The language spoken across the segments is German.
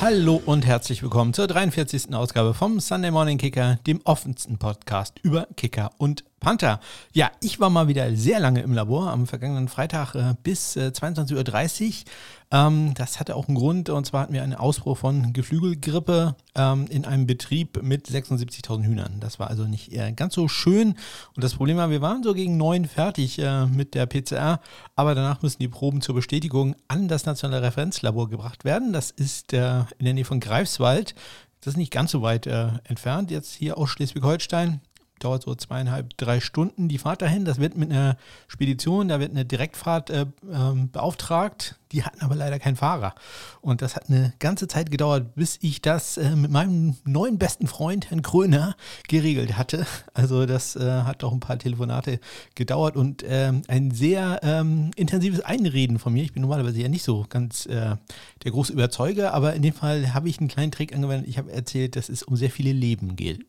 Hallo und herzlich willkommen zur 43. Ausgabe vom Sunday Morning Kicker, dem offensten Podcast über Kicker und Panther. Ja, ich war mal wieder sehr lange im Labor am vergangenen Freitag äh, bis äh, 22.30 Uhr. Ähm, das hatte auch einen Grund und zwar hatten wir einen Ausbruch von Geflügelgrippe ähm, in einem Betrieb mit 76.000 Hühnern. Das war also nicht äh, ganz so schön und das Problem war, wir waren so gegen neun fertig äh, mit der PCR, aber danach müssen die Proben zur Bestätigung an das nationale Referenzlabor gebracht werden. Das ist äh, in der Nähe von Greifswald. Das ist nicht ganz so weit äh, entfernt, jetzt hier aus Schleswig-Holstein dauert so zweieinhalb, drei Stunden die Fahrt dahin. Das wird mit einer Spedition, da wird eine Direktfahrt äh, äh, beauftragt. Die hatten aber leider keinen Fahrer. Und das hat eine ganze Zeit gedauert, bis ich das äh, mit meinem neuen besten Freund, Herrn Kröner, geregelt hatte. Also das äh, hat doch ein paar Telefonate gedauert und ähm, ein sehr ähm, intensives Einreden von mir. Ich bin normalerweise ja nicht so ganz äh, der große Überzeuger, aber in dem Fall habe ich einen kleinen Trick angewendet. Ich habe erzählt, dass es um sehr viele Leben geht.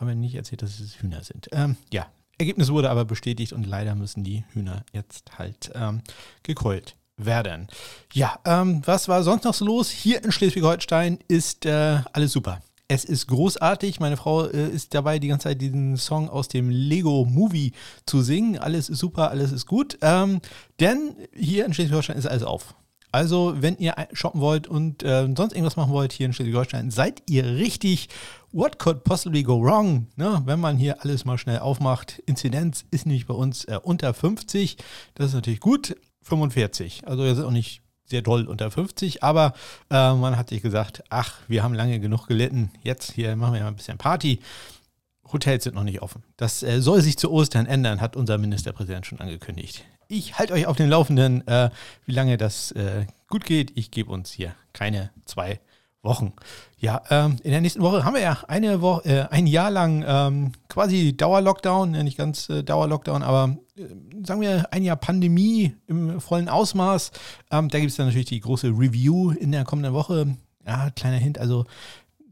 Haben wir nicht erzählt, dass es Hühner sind. Ähm, ja, Ergebnis wurde aber bestätigt und leider müssen die Hühner jetzt halt ähm, gekeult werden. Ja, ähm, was war sonst noch so los? Hier in Schleswig-Holstein ist äh, alles super. Es ist großartig. Meine Frau äh, ist dabei, die ganze Zeit diesen Song aus dem Lego Movie zu singen. Alles ist super, alles ist gut. Ähm, denn hier in Schleswig-Holstein ist alles auf. Also, wenn ihr shoppen wollt und äh, sonst irgendwas machen wollt hier in Schleswig-Holstein, seid ihr richtig. What could possibly go wrong? Ne? Wenn man hier alles mal schnell aufmacht. Inzidenz ist nämlich bei uns äh, unter 50. Das ist natürlich gut. 45. Also, wir sind auch nicht sehr doll unter 50, aber äh, man hat sich gesagt, ach, wir haben lange genug gelitten. Jetzt hier machen wir mal ein bisschen Party. Hotels sind noch nicht offen. Das äh, soll sich zu Ostern ändern, hat unser Ministerpräsident schon angekündigt. Ich halte euch auf den Laufenden, äh, wie lange das äh, gut geht. Ich gebe uns hier keine zwei Wochen. Ja, ähm, in der nächsten Woche haben wir ja eine Woche, äh, ein Jahr lang ähm, quasi Dauerlockdown, ja nicht ganz äh, Dauerlockdown, aber äh, sagen wir ein Jahr Pandemie im vollen Ausmaß. Ähm, da gibt es dann natürlich die große Review in der kommenden Woche. Ja, kleiner Hint, also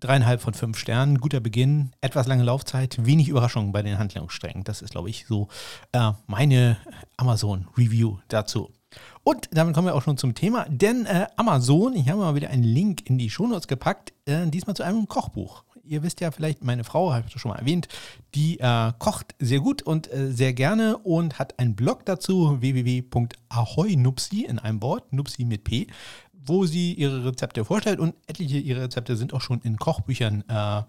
dreieinhalb von fünf Sternen, guter Beginn, etwas lange Laufzeit, wenig Überraschungen bei den Handlungssträngen. Das ist, glaube ich, so äh, meine Amazon-Review dazu. Und damit kommen wir auch schon zum Thema, denn äh, Amazon, ich habe mal wieder einen Link in die Shownotes gepackt, äh, diesmal zu einem Kochbuch. Ihr wisst ja vielleicht, meine Frau, habe ich das schon mal erwähnt, die äh, kocht sehr gut und äh, sehr gerne und hat einen Blog dazu, www.ahoynupsi in einem Wort, Nupsi mit P wo sie ihre Rezepte vorstellt und etliche ihrer Rezepte sind auch schon in Kochbüchern äh,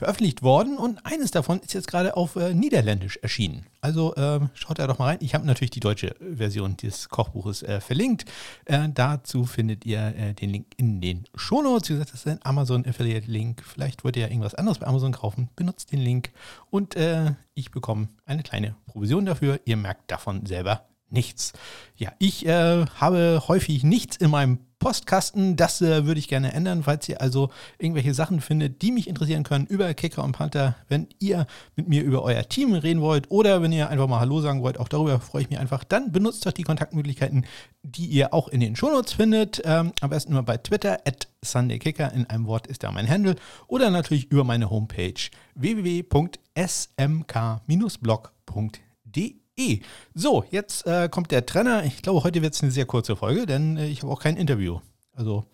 veröffentlicht worden und eines davon ist jetzt gerade auf äh, Niederländisch erschienen. Also äh, schaut da doch mal rein. Ich habe natürlich die deutsche Version des Kochbuches äh, verlinkt. Äh, dazu findet ihr äh, den Link in den Shownotes. Wie gesagt, das ist ein Amazon Affiliate Link. Vielleicht wollt ihr ja irgendwas anderes bei Amazon kaufen. Benutzt den Link und äh, ich bekomme eine kleine Provision dafür. Ihr merkt davon selber nichts. Ja, ich habe häufig nichts in meinem Postkasten. Das äh, würde ich gerne ändern, falls ihr also irgendwelche Sachen findet, die mich interessieren können über Kicker und Panther. Wenn ihr mit mir über euer Team reden wollt oder wenn ihr einfach mal Hallo sagen wollt, auch darüber freue ich mich einfach. Dann benutzt doch die Kontaktmöglichkeiten, die ihr auch in den Shownotes findet. Ähm, am besten immer bei Twitter, at SundayKicker, in einem Wort ist da mein Handle. Oder natürlich über meine Homepage www.smk-blog.de. E. So, jetzt äh, kommt der Trenner. Ich glaube, heute wird es eine sehr kurze Folge, denn äh, ich habe auch kein Interview. Also,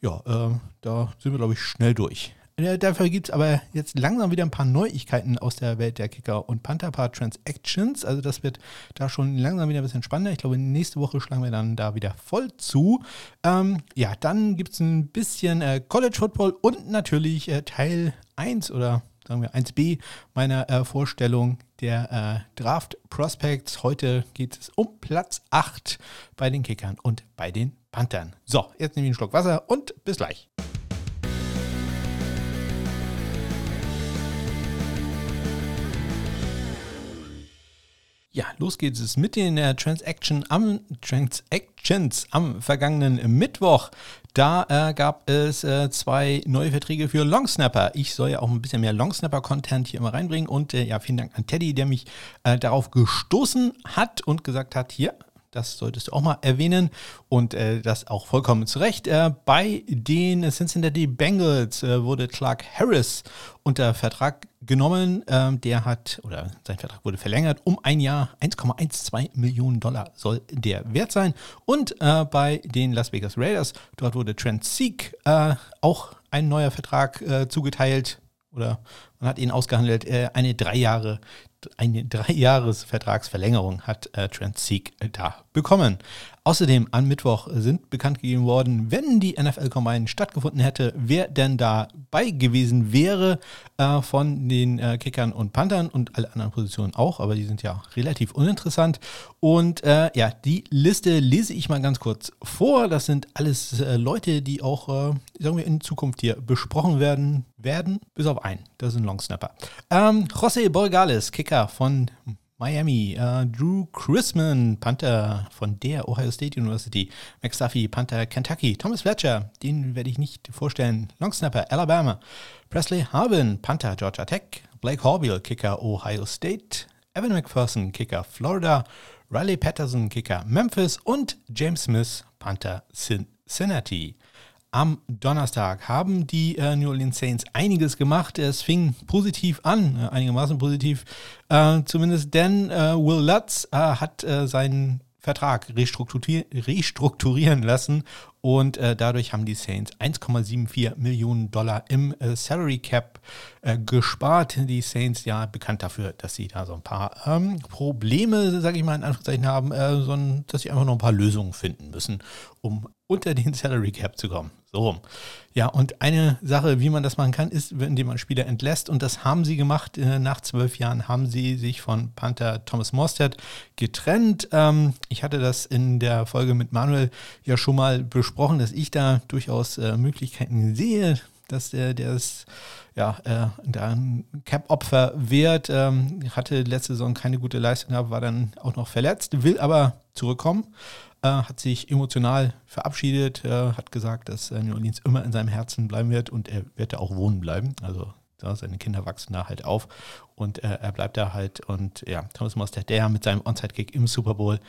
ja, äh, da sind wir, glaube ich, schnell durch. Äh, dafür gibt es aber jetzt langsam wieder ein paar Neuigkeiten aus der Welt der Kicker und Panther, ein paar Transactions. Also das wird da schon langsam wieder ein bisschen spannender. Ich glaube, nächste Woche schlagen wir dann da wieder voll zu. Ähm, ja, dann gibt es ein bisschen äh, College Football und natürlich äh, Teil 1 oder sagen wir 1b meiner äh, Vorstellung der äh, Draft Prospects. Heute geht es um Platz 8 bei den Kickern und bei den Panthern. So, jetzt nehme ich einen Schluck Wasser und bis gleich. Ja, los geht es mit den äh, Transaction am, Transactions am vergangenen Mittwoch. Da äh, gab es äh, zwei neue Verträge für Longsnapper. Ich soll ja auch ein bisschen mehr Longsnapper-Content hier immer reinbringen. Und äh, ja, vielen Dank an Teddy, der mich äh, darauf gestoßen hat und gesagt hat, hier, das solltest du auch mal erwähnen und äh, das auch vollkommen zu Recht. Äh, bei den Cincinnati Bengals äh, wurde Clark Harris unter Vertrag genommen. Ähm, der hat, oder sein Vertrag wurde verlängert um ein Jahr. 1,12 Millionen Dollar soll der wert sein. Und äh, bei den Las Vegas Raiders, dort wurde Trent Sieg äh, auch ein neuer Vertrag äh, zugeteilt. Oder man hat ihn ausgehandelt, eine drei Jahre eine Dreijahresvertragsverlängerung hat äh, Trent äh, da bekommen. Außerdem am Mittwoch sind bekannt gegeben worden, wenn die NFL Combine stattgefunden hätte, wer denn dabei gewesen wäre äh, von den äh, Kickern und Panthern und alle anderen Positionen auch, aber die sind ja relativ uninteressant. Und äh, ja, die Liste lese ich mal ganz kurz vor. Das sind alles äh, Leute, die auch, äh, sagen wir, in Zukunft hier besprochen werden, werden, bis auf einen. Das ist ein Longsnapper. Ähm, José Borgales, Kicker von Miami, uh, Drew Chrisman, Panther von der Ohio State University, McStuffy, Panther Kentucky, Thomas Fletcher, den werde ich nicht vorstellen, Longsnapper Alabama, Presley Harvin, Panther Georgia Tech, Blake Horbiel, Kicker Ohio State, Evan McPherson, Kicker Florida, Riley Patterson, Kicker Memphis. Und James Smith, Panther Cincinnati. Am Donnerstag haben die äh, New Orleans Saints einiges gemacht. Es fing positiv an, äh, einigermaßen positiv äh, zumindest, denn äh, Will Lutz äh, hat äh, seinen Vertrag restrukturier restrukturieren lassen und äh, dadurch haben die Saints 1,74 Millionen Dollar im äh, Salary Cap äh, gespart. Die Saints ja bekannt dafür, dass sie da so ein paar ähm, Probleme, sage ich mal in Anführungszeichen haben, sondern dass sie einfach noch ein paar Lösungen finden müssen, um unter den Salary Cap zu kommen. So. Ja, und eine Sache, wie man das machen kann, ist, indem man Spieler entlässt. Und das haben sie gemacht. Äh, nach zwölf Jahren haben sie sich von Panther Thomas Morstead getrennt. Ähm, ich hatte das in der Folge mit Manuel ja schon mal besprochen, dass ich da durchaus äh, Möglichkeiten sehe, dass der, der ist ja, äh, da ein Cap-Opfer wird, ähm, hatte letzte Saison keine gute Leistung gehabt, war dann auch noch verletzt, will aber zurückkommen äh, hat sich emotional verabschiedet, äh, hat gesagt, dass äh, New Orleans immer in seinem Herzen bleiben wird und er wird da auch wohnen bleiben. Also ja, seine Kinder wachsen da halt auf und äh, er bleibt da halt. Und ja, Thomas Mostert, der mit seinem Onside-Kick im Super Bowl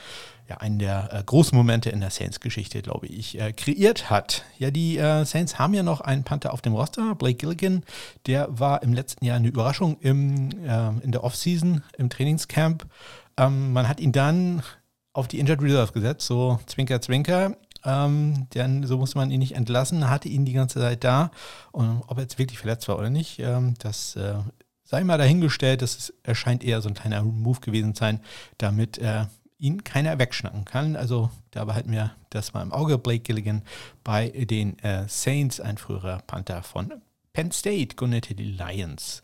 ja einen der äh, großen Momente in der Saints-Geschichte, glaube ich, äh, kreiert hat. Ja, die äh, Saints haben ja noch einen Panther auf dem Roster, Blake Gilligan. Der war im letzten Jahr eine Überraschung im, äh, in der Offseason, im Trainingscamp. Ähm, man hat ihn dann auf die Injured Reserve gesetzt, so Zwinker, Zwinker. Ähm, denn so musste man ihn nicht entlassen, hatte ihn die ganze Zeit da. Und ob er jetzt wirklich verletzt war oder nicht, ähm, das äh, sei mal dahingestellt. Das erscheint eher so ein kleiner Move gewesen sein, damit äh, ihn keiner wegschnacken kann. Also da behalten wir das mal im Auge. Blake Gilligan bei den äh, Saints, ein früherer Panther von Penn State, gründete die Lions.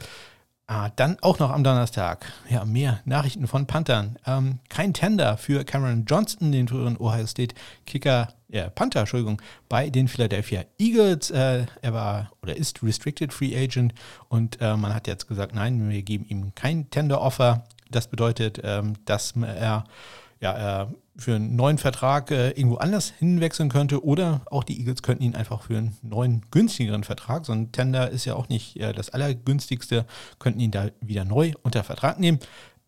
Ah, dann auch noch am Donnerstag. Ja, mehr Nachrichten von Panthern. Ähm, kein Tender für Cameron Johnston, den früheren Ohio State Kicker, äh, Panther, Entschuldigung, bei den Philadelphia Eagles. Äh, er war oder ist Restricted Free Agent und äh, man hat jetzt gesagt, nein, wir geben ihm kein Tender-Offer. Das bedeutet, ähm, dass er ja, für einen neuen Vertrag äh, irgendwo anders hinwechseln könnte oder auch die Eagles könnten ihn einfach für einen neuen, günstigeren Vertrag, so ein Tender ist ja auch nicht äh, das allergünstigste, könnten ihn da wieder neu unter Vertrag nehmen.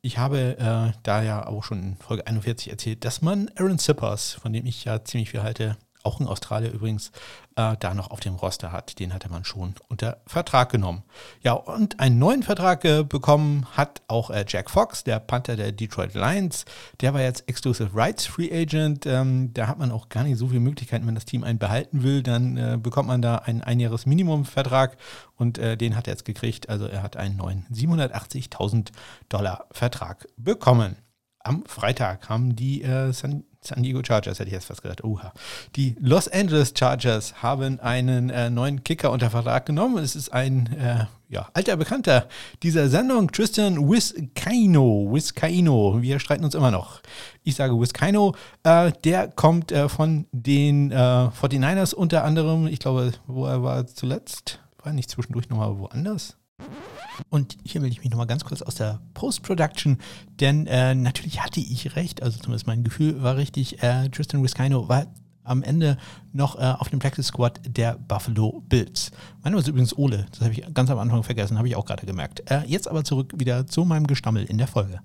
Ich habe äh, da ja auch schon in Folge 41 erzählt, dass man Aaron Zippers, von dem ich ja ziemlich viel halte, auch in Australien übrigens, äh, da noch auf dem Roster hat. Den hatte man schon unter Vertrag genommen. Ja, und einen neuen Vertrag äh, bekommen hat auch äh, Jack Fox, der Panther der Detroit Lions. Der war jetzt Exclusive Rights Free Agent. Ähm, da hat man auch gar nicht so viele Möglichkeiten, wenn das Team einen behalten will, dann äh, bekommt man da einen einjähriges Minimumvertrag und äh, den hat er jetzt gekriegt. Also er hat einen neuen 780.000 Dollar Vertrag bekommen. Am Freitag haben die äh, San San Diego Chargers, hätte ich jetzt fast gesagt. Oha. Die Los Angeles Chargers haben einen äh, neuen Kicker unter Vertrag genommen. Es ist ein äh, ja, alter Bekannter dieser Sendung, Tristan Wiskaino. Wiskaino, wir streiten uns immer noch. Ich sage Wiskaino. Äh, der kommt äh, von den 49ers äh, unter anderem. Ich glaube, wo er war zuletzt. War nicht zwischendurch nochmal woanders? Und hier will ich mich nochmal ganz kurz aus der Post-Production, denn äh, natürlich hatte ich recht, also zumindest mein Gefühl war richtig, äh, Tristan Wiskino war am Ende noch äh, auf dem Practice Squad der Buffalo Bills. Mein Name ist übrigens Ole, das habe ich ganz am Anfang vergessen, habe ich auch gerade gemerkt. Äh, jetzt aber zurück wieder zu meinem Gestammel in der Folge.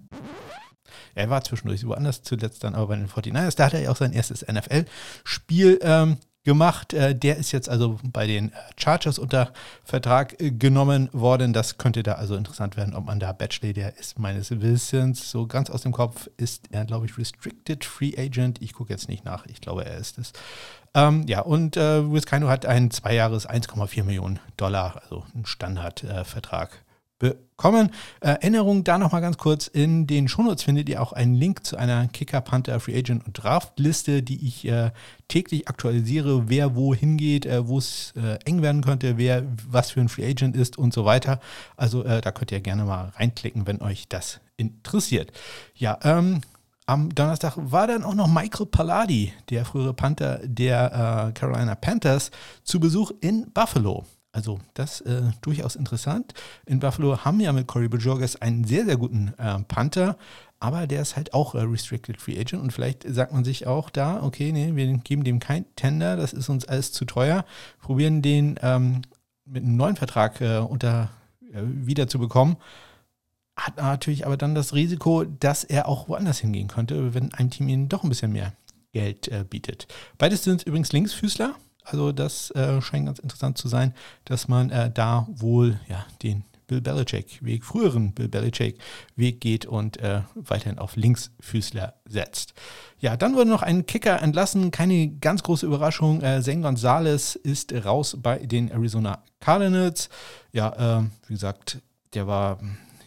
er war zwischendurch woanders zuletzt dann aber bei den 49ers. Da hat er auch sein erstes NFL-Spiel ähm, gemacht. Äh, der ist jetzt also bei den äh, Chargers unter Vertrag äh, genommen worden. Das könnte da also interessant werden, ob man da Batchley, der ist meines Wissens so ganz aus dem Kopf, ist er, glaube ich, Restricted Free Agent. Ich gucke jetzt nicht nach. Ich glaube, er ist es. Ähm, ja, und äh, Wiskino hat einen Zweijahres 1,4 Millionen Dollar, also einen Standardvertrag äh, bekommen. Erinnerung da nochmal ganz kurz. In den Shownotes findet ihr auch einen Link zu einer Kicker, Panther, Free Agent und Draft Liste, die ich äh, täglich aktualisiere, wer wo hingeht, äh, wo es äh, eng werden könnte, wer was für ein Free Agent ist und so weiter. Also äh, da könnt ihr gerne mal reinklicken, wenn euch das interessiert. Ja, ähm, am Donnerstag war dann auch noch Michael Palladi, der frühere Panther der äh, Carolina Panthers, zu Besuch in Buffalo. Also das äh, durchaus interessant. In Buffalo haben wir mit Corey Bajorges einen sehr, sehr guten äh, Panther, aber der ist halt auch äh, Restricted Free Agent und vielleicht sagt man sich auch da, okay, nee, wir geben dem kein Tender, das ist uns alles zu teuer, probieren den ähm, mit einem neuen Vertrag äh, unter äh, wieder zu bekommen. Hat natürlich aber dann das Risiko, dass er auch woanders hingehen könnte, wenn ein Team ihnen doch ein bisschen mehr Geld äh, bietet. Beides sind übrigens Linksfüßler, also das äh, scheint ganz interessant zu sein, dass man äh, da wohl ja, den Bill Belichick-Weg, früheren Bill Belichick-Weg geht und äh, weiterhin auf Linksfüßler setzt. Ja, dann wurde noch ein Kicker entlassen. Keine ganz große Überraschung. Äh, Zen Gonzalez ist raus bei den Arizona Cardinals. Ja, äh, wie gesagt, der war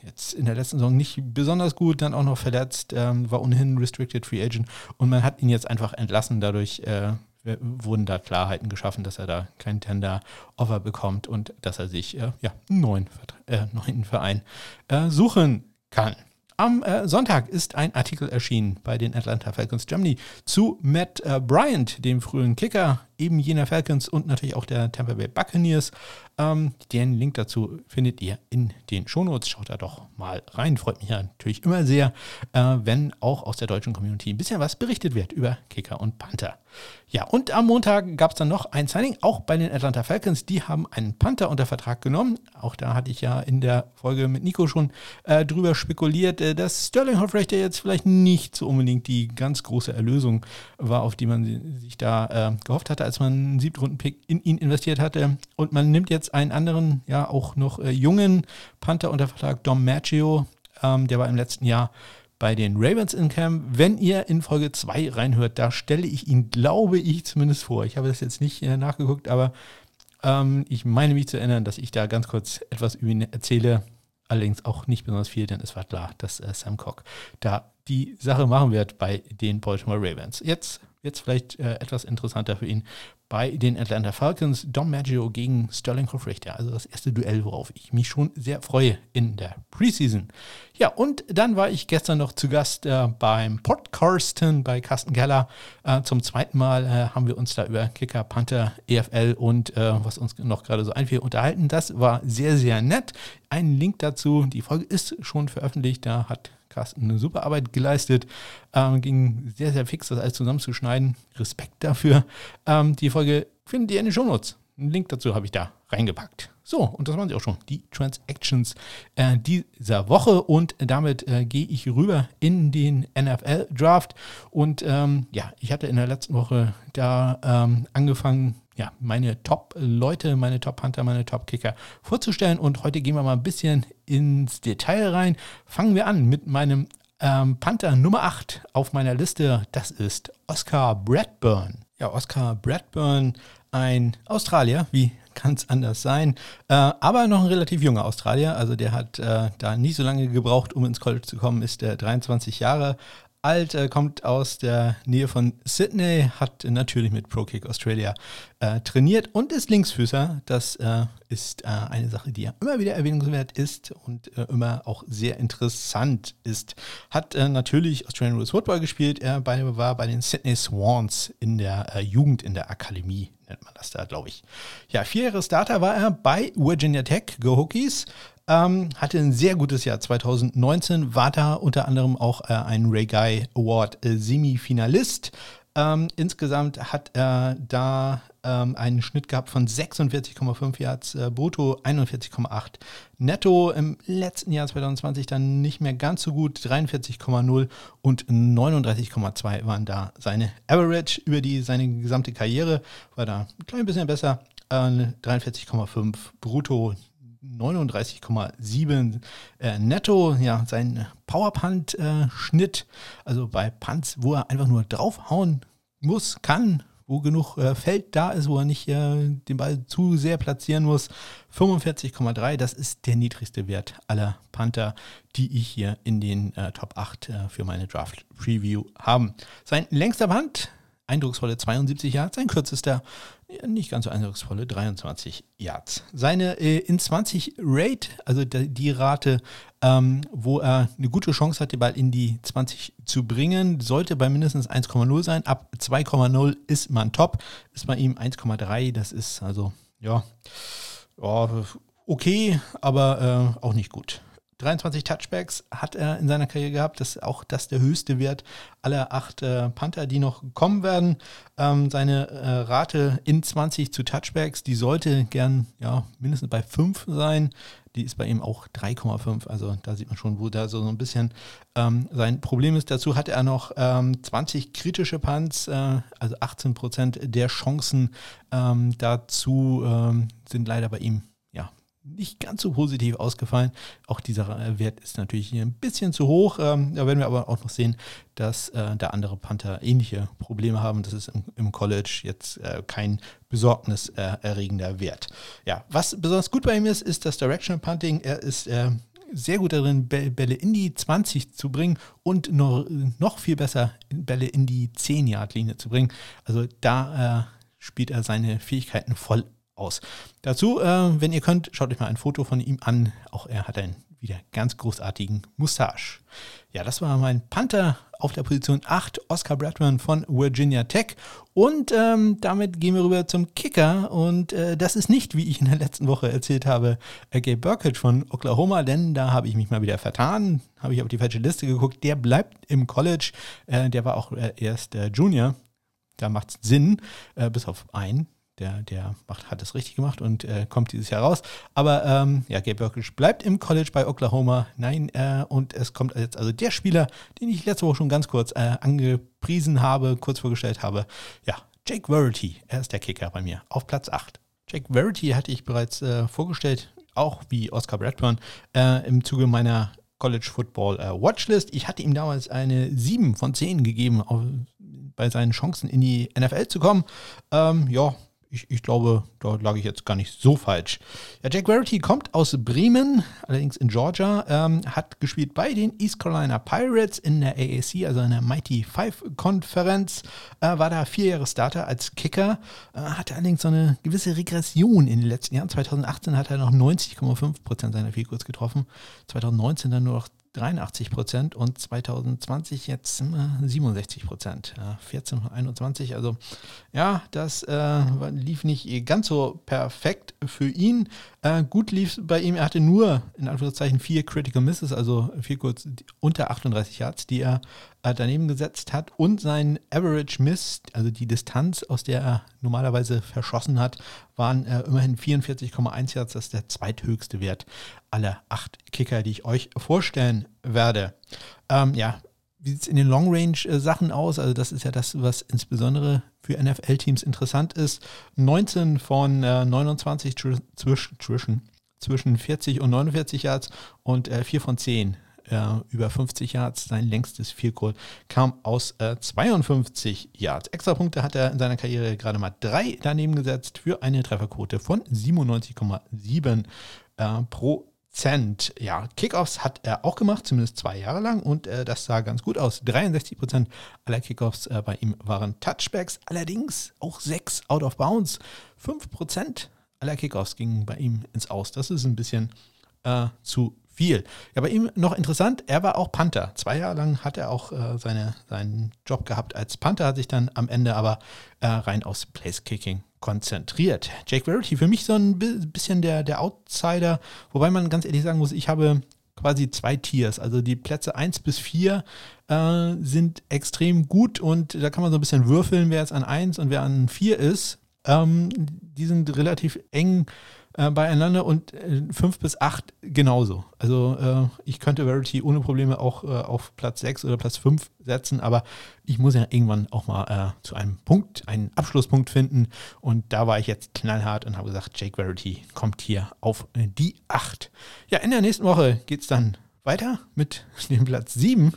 jetzt in der letzten Saison nicht besonders gut, dann auch noch verletzt, ähm, war ohnehin Restricted Free Agent und man hat ihn jetzt einfach entlassen. Dadurch äh, wurden da Klarheiten geschaffen, dass er da kein Tender-Offer bekommt und dass er sich äh, ja, einen neuen, äh, neuen Verein äh, suchen kann. Am äh, Sonntag ist ein Artikel erschienen bei den Atlanta Falcons Germany zu Matt äh, Bryant, dem frühen Kicker eben jener Falcons und natürlich auch der Tampa Bay Buccaneers. Ähm, den Link dazu findet ihr in den Shownotes. Schaut da doch mal rein. Freut mich ja natürlich immer sehr, äh, wenn auch aus der deutschen Community ein bisschen was berichtet wird über Kicker und Panther. Ja, und am Montag gab es dann noch ein Signing, auch bei den Atlanta Falcons. Die haben einen Panther unter Vertrag genommen. Auch da hatte ich ja in der Folge mit Nico schon äh, drüber spekuliert, äh, dass Sterling Hoffrechter jetzt vielleicht nicht so unbedingt die ganz große Erlösung war, auf die man sich da äh, gehofft hatte, als man einen Siebtrunden-Pick in ihn investiert hatte. Und man nimmt jetzt einen anderen, ja auch noch äh, jungen Panther unter Vertrag, Dom Maggio. Ähm, der war im letzten Jahr bei den Ravens in Camp. Wenn ihr in Folge 2 reinhört, da stelle ich ihn, glaube ich, zumindest vor. Ich habe das jetzt nicht äh, nachgeguckt, aber ähm, ich meine mich zu erinnern, dass ich da ganz kurz etwas über ihn erzähle. Allerdings auch nicht besonders viel, denn es war klar, dass äh, Sam Cock da die Sache machen wird bei den Baltimore Ravens. Jetzt jetzt vielleicht äh, etwas interessanter für ihn bei den Atlanta Falcons. Dom Maggio gegen Sterling Hofrichter. Also das erste Duell, worauf ich mich schon sehr freue in der Preseason. Ja, und dann war ich gestern noch zu Gast äh, beim Podcasten bei Carsten Keller. Äh, zum zweiten Mal äh, haben wir uns da über Kicker, Panther, EFL und äh, was uns noch gerade so einfiel unterhalten. Das war sehr, sehr nett. Ein Link dazu. Die Folge ist schon veröffentlicht. Da hat Carsten eine super Arbeit geleistet. Ähm, ging sehr, sehr fix, das alles zusammenzuschneiden. Respekt dafür. Ähm, die Folge findet ihr in den Shownotes. Einen Link dazu habe ich da reingepackt. So, und das waren sie auch schon, die Transactions äh, dieser Woche. Und damit äh, gehe ich rüber in den NFL-Draft. Und ähm, ja, ich hatte in der letzten Woche da ähm, angefangen, ja, meine Top-Leute, meine Top-Hunter, meine Top-Kicker vorzustellen. Und heute gehen wir mal ein bisschen ins Detail rein. Fangen wir an mit meinem ähm, Panther Nummer 8 auf meiner Liste. Das ist Oscar Bradburn. Ja, Oscar Bradburn, ein Australier, wie kann es anders sein. Äh, aber noch ein relativ junger Australier. Also der hat äh, da nicht so lange gebraucht, um ins College zu kommen, ist der 23 Jahre alt, äh, kommt aus der Nähe von Sydney, hat natürlich mit Pro Kick Australia äh, trainiert und ist Linksfüßer. Das äh, ist äh, eine Sache, die ja immer wieder erwähnungswert ist und äh, immer auch sehr interessant ist. Hat äh, natürlich Australian Rules Football gespielt. Er bei, war bei den Sydney Swans in der Jugend, in der Akademie nennt man das da, glaube ich. Ja, vier Jahre Starter war er bei Virginia Tech, Go Hokies, ähm, hatte ein sehr gutes Jahr 2019, war da unter anderem auch äh, ein Ray Guy Award äh, Semifinalist. Ähm, insgesamt hat er da ähm, einen Schnitt gehabt von 46,5 Yards äh, brutto, 41,8 netto. Im letzten Jahr 2020 dann nicht mehr ganz so gut, 43,0 und 39,2 waren da seine Average über die, seine gesamte Karriere. War da ein klein bisschen besser. Äh, 43,5 brutto, 39,7 äh, netto. Ja, sein Powerpunt-Schnitt, äh, also bei Punts, wo er einfach nur draufhauen muss, kann, wo genug äh, Feld da ist, wo er nicht äh, den Ball zu sehr platzieren muss. 45,3, das ist der niedrigste Wert aller Panther, die ich hier in den äh, Top 8 äh, für meine Draft Preview haben. Sein längster Punt, eindrucksvolle 72 Yards, sein kürzester nicht ganz so eindrucksvolle 23 Yards. Seine äh, in 20 Rate, also die, die Rate, ähm, wo er eine gute Chance hat, den Ball in die 20 zu bringen, sollte bei mindestens 1,0 sein. Ab 2,0 ist man top. Ist bei ihm 1,3. Das ist also, ja, ja okay, aber äh, auch nicht gut. 23 Touchbacks hat er in seiner Karriere gehabt. Das ist auch das der höchste Wert aller acht äh, Panther, die noch kommen werden. Ähm, seine äh, Rate in 20 zu Touchbacks, die sollte gern ja, mindestens bei 5 sein. Die ist bei ihm auch 3,5. Also da sieht man schon, wo da so ein bisschen ähm, sein Problem ist. Dazu hat er noch ähm, 20 kritische Punts, äh, also 18 Prozent der Chancen ähm, dazu ähm, sind leider bei ihm nicht ganz so positiv ausgefallen. Auch dieser äh, Wert ist natürlich hier ein bisschen zu hoch. Ähm, da werden wir aber auch noch sehen, dass äh, da andere Panther ähnliche Probleme haben. Das ist im, College jetzt äh, kein besorgniserregender Wert. Ja, was besonders gut bei ihm ist, ist das Directional Punting. Er ist sehr gut darin, Bälle in die 20 zu bringen und noch, viel besser Bälle in die 10-Yard-Linie zu bringen. Also da spielt er seine Fähigkeiten voll aus. Dazu, äh, wenn ihr könnt, schaut euch mal ein Foto von ihm an. Auch er hat einen wieder ganz großartigen Mustache. Ja, das war mein Panther auf der Position 8, Oscar Bradman von Virginia Tech. Und ähm, damit gehen wir rüber zum Kicker. Und äh, das ist nicht, wie ich in der letzten Woche erzählt habe, äh, Gabe Burkett von Oklahoma, denn da habe ich mich mal wieder vertan, habe ich auf die falsche Liste geguckt. Der bleibt im College. Äh, der war auch äh, erst äh, Junior. Da macht es Sinn, bis auf einen der, der macht, hat es richtig gemacht und äh, kommt dieses Jahr raus. Aber ähm, ja, Gabe Burkish bleibt im College bei Oklahoma. Nein, äh, und es kommt jetzt also der Spieler, den ich letzte Woche schon ganz kurz äh, angepriesen habe, kurz vorgestellt habe. Ja, Jake Verity, er ist der Kicker bei mir auf Platz 8. Jake Verity hatte ich bereits äh, vorgestellt, auch wie Oscar Bradburn, äh, im Zuge meiner College Football äh, Watchlist. Ich hatte ihm damals eine 7 von 10 gegeben, auf, bei seinen Chancen in die NFL zu kommen. Ähm, ja, ich, ich, glaube, da lag ich jetzt gar nicht so falsch. Ja, Jack Verity kommt aus Bremen, allerdings in Georgia, ähm, hat gespielt bei den East Carolina Pirates in der AAC, also in der Mighty Five Konferenz, äh, war da vier Jahre Starter als Kicker, äh, hatte allerdings so eine gewisse Regression in den letzten Jahren. 2018 hat er noch 90,5% seiner Field getroffen, 2019 dann nur noch 83 Prozent und 2020 jetzt 67 Prozent. 14 und 21. Also ja, das äh, lief nicht ganz so perfekt für ihn. Äh, gut lief bei ihm. Er hatte nur in Anführungszeichen vier Critical Misses, also vier kurz unter 38 Yards, die er äh, daneben gesetzt hat. Und sein Average Miss, also die Distanz, aus der er normalerweise verschossen hat, waren äh, immerhin 44,1 Yards. Das ist der zweithöchste Wert aller acht Kicker, die ich euch vorstellen werde. Ähm, ja, wie sieht es in den Long-Range-Sachen aus? Also das ist ja das, was insbesondere für NFL-Teams interessant ist. 19 von äh, 29 zwischen, zwischen, zwischen 40 und 49 Yards und äh, 4 von 10 äh, über 50 Yards. Sein längstes Vierkohl kam aus äh, 52 Yards. Extrapunkte hat er in seiner Karriere gerade mal drei daneben gesetzt für eine Trefferquote von 97,7 äh, pro Prozent. Ja, Kickoffs hat er auch gemacht, zumindest zwei Jahre lang und äh, das sah ganz gut aus. 63 Prozent aller Kickoffs äh, bei ihm waren Touchbacks, allerdings auch sechs out of bounds. 5 Prozent aller Kickoffs gingen bei ihm ins Aus. Das ist ein bisschen äh, zu viel. Ja, bei ihm noch interessant, er war auch Panther. Zwei Jahre lang hat er auch äh, seine, seinen Job gehabt als Panther, hat sich dann am Ende aber äh, rein aus Place Kicking konzentriert. Jake Verity für mich so ein bisschen der, der Outsider, wobei man ganz ehrlich sagen muss, ich habe quasi zwei Tiers. Also die Plätze 1 bis 4 äh, sind extrem gut und da kann man so ein bisschen würfeln, wer jetzt an 1 und wer an 4 ist. Ähm, die sind relativ eng äh, beieinander und äh, 5 bis 8 genauso. Also äh, ich könnte Verity ohne Probleme auch äh, auf Platz 6 oder Platz 5 setzen, aber ich muss ja irgendwann auch mal äh, zu einem Punkt, einen Abschlusspunkt finden und da war ich jetzt knallhart und habe gesagt, Jake Verity kommt hier auf die 8. Ja, in der nächsten Woche geht es dann weiter mit dem Platz 7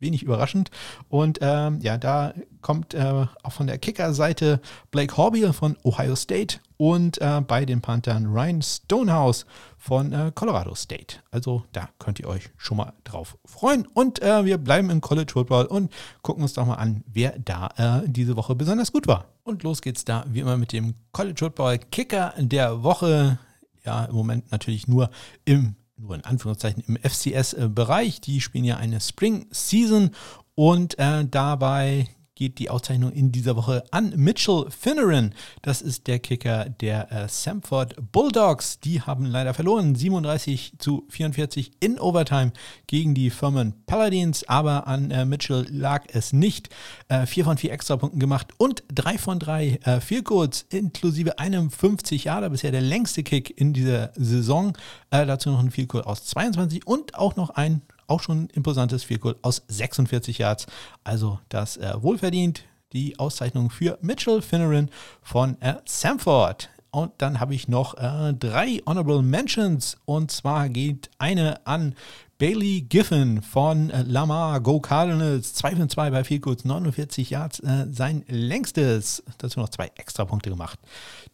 wenig überraschend. Und ähm, ja, da kommt äh, auch von der Kicker-Seite Blake Horbiel von Ohio State und äh, bei den Panthern Ryan Stonehouse von äh, Colorado State. Also da könnt ihr euch schon mal drauf freuen. Und äh, wir bleiben im College Football und gucken uns doch mal an, wer da äh, diese Woche besonders gut war. Und los geht's da wie immer mit dem College Football Kicker der Woche. Ja, im Moment natürlich nur im nur in Anführungszeichen im FCS-Bereich. Die spielen ja eine Spring Season und äh, dabei geht die Auszeichnung in dieser Woche an Mitchell Finneran. Das ist der Kicker der äh, Samford Bulldogs. Die haben leider verloren. 37 zu 44 in Overtime gegen die Firmen Paladins. Aber an äh, Mitchell lag es nicht. Äh, vier von vier Extrapunkten gemacht und drei von drei äh, Field inklusive einem 50 Jahre. Bisher der längste Kick in dieser Saison. Äh, dazu noch ein Goal aus 22 und auch noch ein auch schon ein imposantes Goal aus 46 Yards. Also das äh, wohlverdient die Auszeichnung für Mitchell Finneran von äh, Samford. Und dann habe ich noch äh, drei Honorable Mentions. Und zwar geht eine an Bailey Giffen von äh, Lamar Go Cardinals. 2 von 2 bei Field Goals, 49 Yards. Äh, sein längstes. Dazu noch zwei extra Punkte gemacht.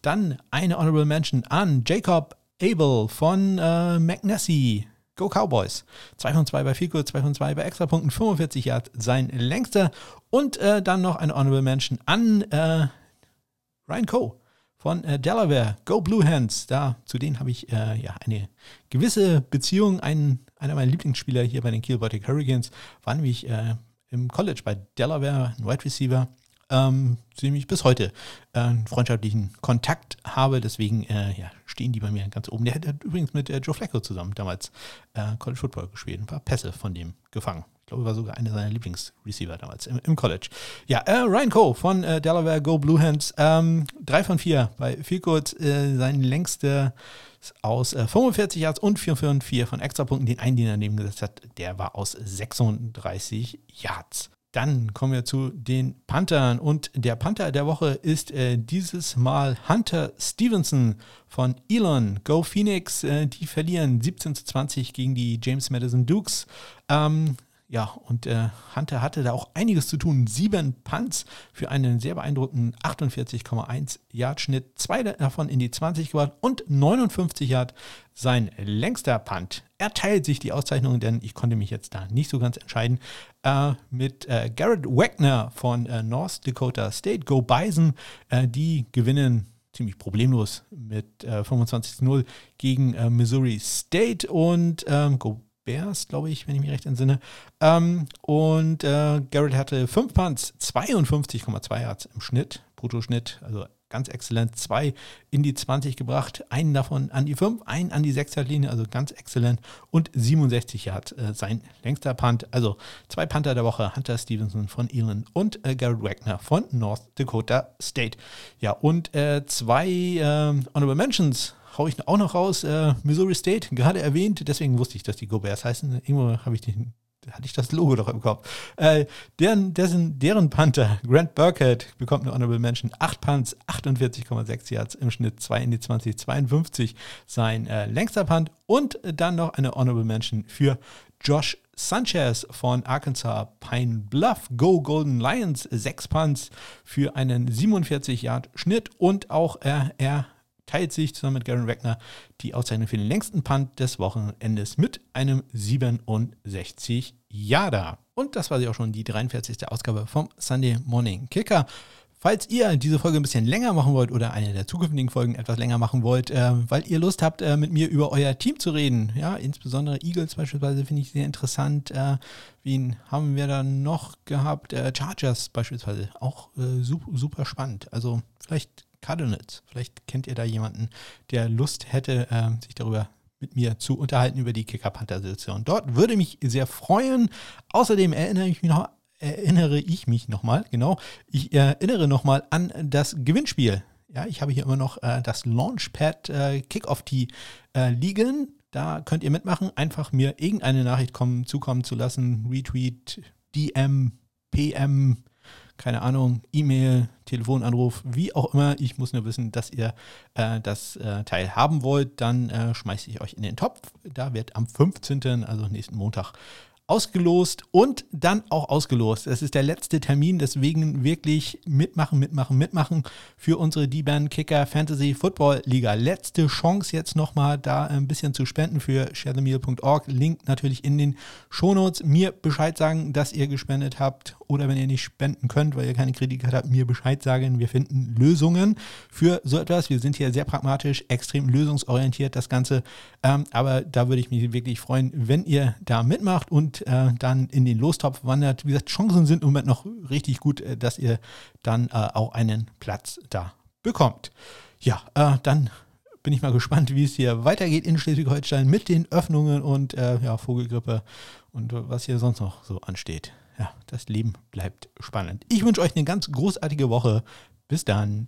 Dann eine Honorable Mention an Jacob Abel von äh, McNessy. Go Cowboys. 2 von 2 bei Fico, 2 von 2 bei Extrapunkten, 45 Yards sein längster. Und äh, dann noch ein Honorable Mention an äh, Ryan Coe von äh, Delaware. Go Blue Hands. Da, zu denen habe ich äh, ja eine gewisse Beziehung. Ein, einer meiner Lieblingsspieler hier bei den Kiel Baltic Hurricanes war nämlich äh, im College bei Delaware, ein Wide Receiver ähm, zu dem ich bis heute äh, einen freundschaftlichen Kontakt habe. Deswegen äh, ja, stehen die bei mir ganz oben. Der hat, übrigens mit äh, Joe Flacco zusammen damals äh, College Football gespielt. Ein paar Pässe von dem gefangen. Ich glaube, war sogar einer seiner Lieblingsreceiver damals im, im College. Ja, äh, Ryan Coe von äh, Delaware Go Blue Hands. Ähm, drei von vier bei Vielkurt. sein längster aus 45 Yards und 4 von 4 von Extrapunkten. Den einen, den er daneben gesetzt hat, der war aus 36 Yards. Dann kommen wir zu den Panthern und der Panther der Woche ist äh, dieses Mal Hunter Stevenson von Elon. Go Phoenix, äh, die verlieren 17 zu 20 gegen die James Madison Dukes. Ähm, ja, und äh, Hunter hatte da auch einiges zu tun. Sieben Punts für einen sehr beeindruckenden 48,1 Yard Schnitt. Zwei davon in die 20 gebracht und 59 Yard sein längster Punt. Er teilt sich die Auszeichnung, denn ich konnte mich jetzt da nicht so ganz entscheiden, äh, mit äh, Garrett Wagner von äh, North Dakota State. Go Bison, äh, die gewinnen ziemlich problemlos mit äh, 25 0 gegen äh, Missouri State und ähm, Go Bears, glaube ich, wenn ich mich recht entsinne. Ähm, und äh, Garrett hatte 5 Punts, 52,2 Yards im Schnitt, Bruttoschnitt, also ganz exzellent. Zwei in die 20 gebracht, einen davon an die 5, einen an die 6 Linie, also ganz exzellent. Und 67 Yards äh, sein längster Punt. Also zwei Panther der Woche, Hunter Stevenson von Elon und äh, Garrett Wagner von North Dakota State. Ja, und äh, zwei äh, Honorable Mentions haue ich auch noch raus. Äh, Missouri State, gerade erwähnt, deswegen wusste ich, dass die Go Bears heißen. Irgendwo habe ich den hatte ich das Logo doch im Kopf. Äh, deren, dessen, deren Panther, Grant Burkhead, bekommt eine Honorable Mention. 8 Punts, 48,6 Yards im Schnitt, 2 in die 20, 52 sein äh, längster Punt. Und dann noch eine Honorable Mention für Josh Sanchez von Arkansas Pine Bluff. Go Golden Lions, 6 Punts für einen 47 Yard Schnitt. Und auch äh, er teilt sich zusammen mit Garen Wagner die Auszeichnung für den längsten Punt des Wochenendes mit einem 67 Jahre. Und das war sie auch schon, die 43. Ausgabe vom Sunday Morning Kicker. Falls ihr diese Folge ein bisschen länger machen wollt oder eine der zukünftigen Folgen etwas länger machen wollt, äh, weil ihr Lust habt, äh, mit mir über euer Team zu reden, ja, insbesondere Eagles beispielsweise finde ich sehr interessant. Äh, wen haben wir da noch gehabt? Äh, Chargers beispielsweise, auch äh, super spannend. Also vielleicht Cardinals. Vielleicht kennt ihr da jemanden, der Lust hätte, äh, sich darüber mit mir zu unterhalten über die Kicker-Panther-Situation. Dort würde mich sehr freuen. Außerdem erinnere ich mich noch, erinnere ich mich nochmal, genau, ich erinnere nochmal an das Gewinnspiel. Ja, ich habe hier immer noch äh, das Launchpad äh, Kickoff-Tee äh, liegen. Da könnt ihr mitmachen. Einfach mir irgendeine Nachricht kommen, zukommen zu lassen. Retweet, DM, PM, keine Ahnung, E-Mail, Telefonanruf, wie auch immer. Ich muss nur wissen, dass ihr äh, das äh, Teil haben wollt. Dann äh, schmeiße ich euch in den Topf. Da wird am 15., also nächsten Montag, ausgelost und dann auch ausgelost. Es ist der letzte Termin, deswegen wirklich mitmachen, mitmachen, mitmachen für unsere D-Band Kicker Fantasy Football Liga. Letzte Chance jetzt nochmal da ein bisschen zu spenden für sharethemeal.org. Link natürlich in den Shownotes. Mir Bescheid sagen, dass ihr gespendet habt oder wenn ihr nicht spenden könnt, weil ihr keine Kreditkarte habt, mir Bescheid sagen. Wir finden Lösungen für so etwas. Wir sind hier sehr pragmatisch, extrem lösungsorientiert, das Ganze. Ähm, aber da würde ich mich wirklich freuen, wenn ihr da mitmacht und äh, dann in den Lostopf wandert. Wie gesagt, Chancen sind im Moment noch richtig gut, äh, dass ihr dann äh, auch einen Platz da bekommt. Ja, äh, dann bin ich mal gespannt, wie es hier weitergeht in Schleswig-Holstein mit den Öffnungen und äh, ja, Vogelgrippe und was hier sonst noch so ansteht. Ja, das Leben bleibt spannend. Ich wünsche euch eine ganz großartige Woche. Bis dann.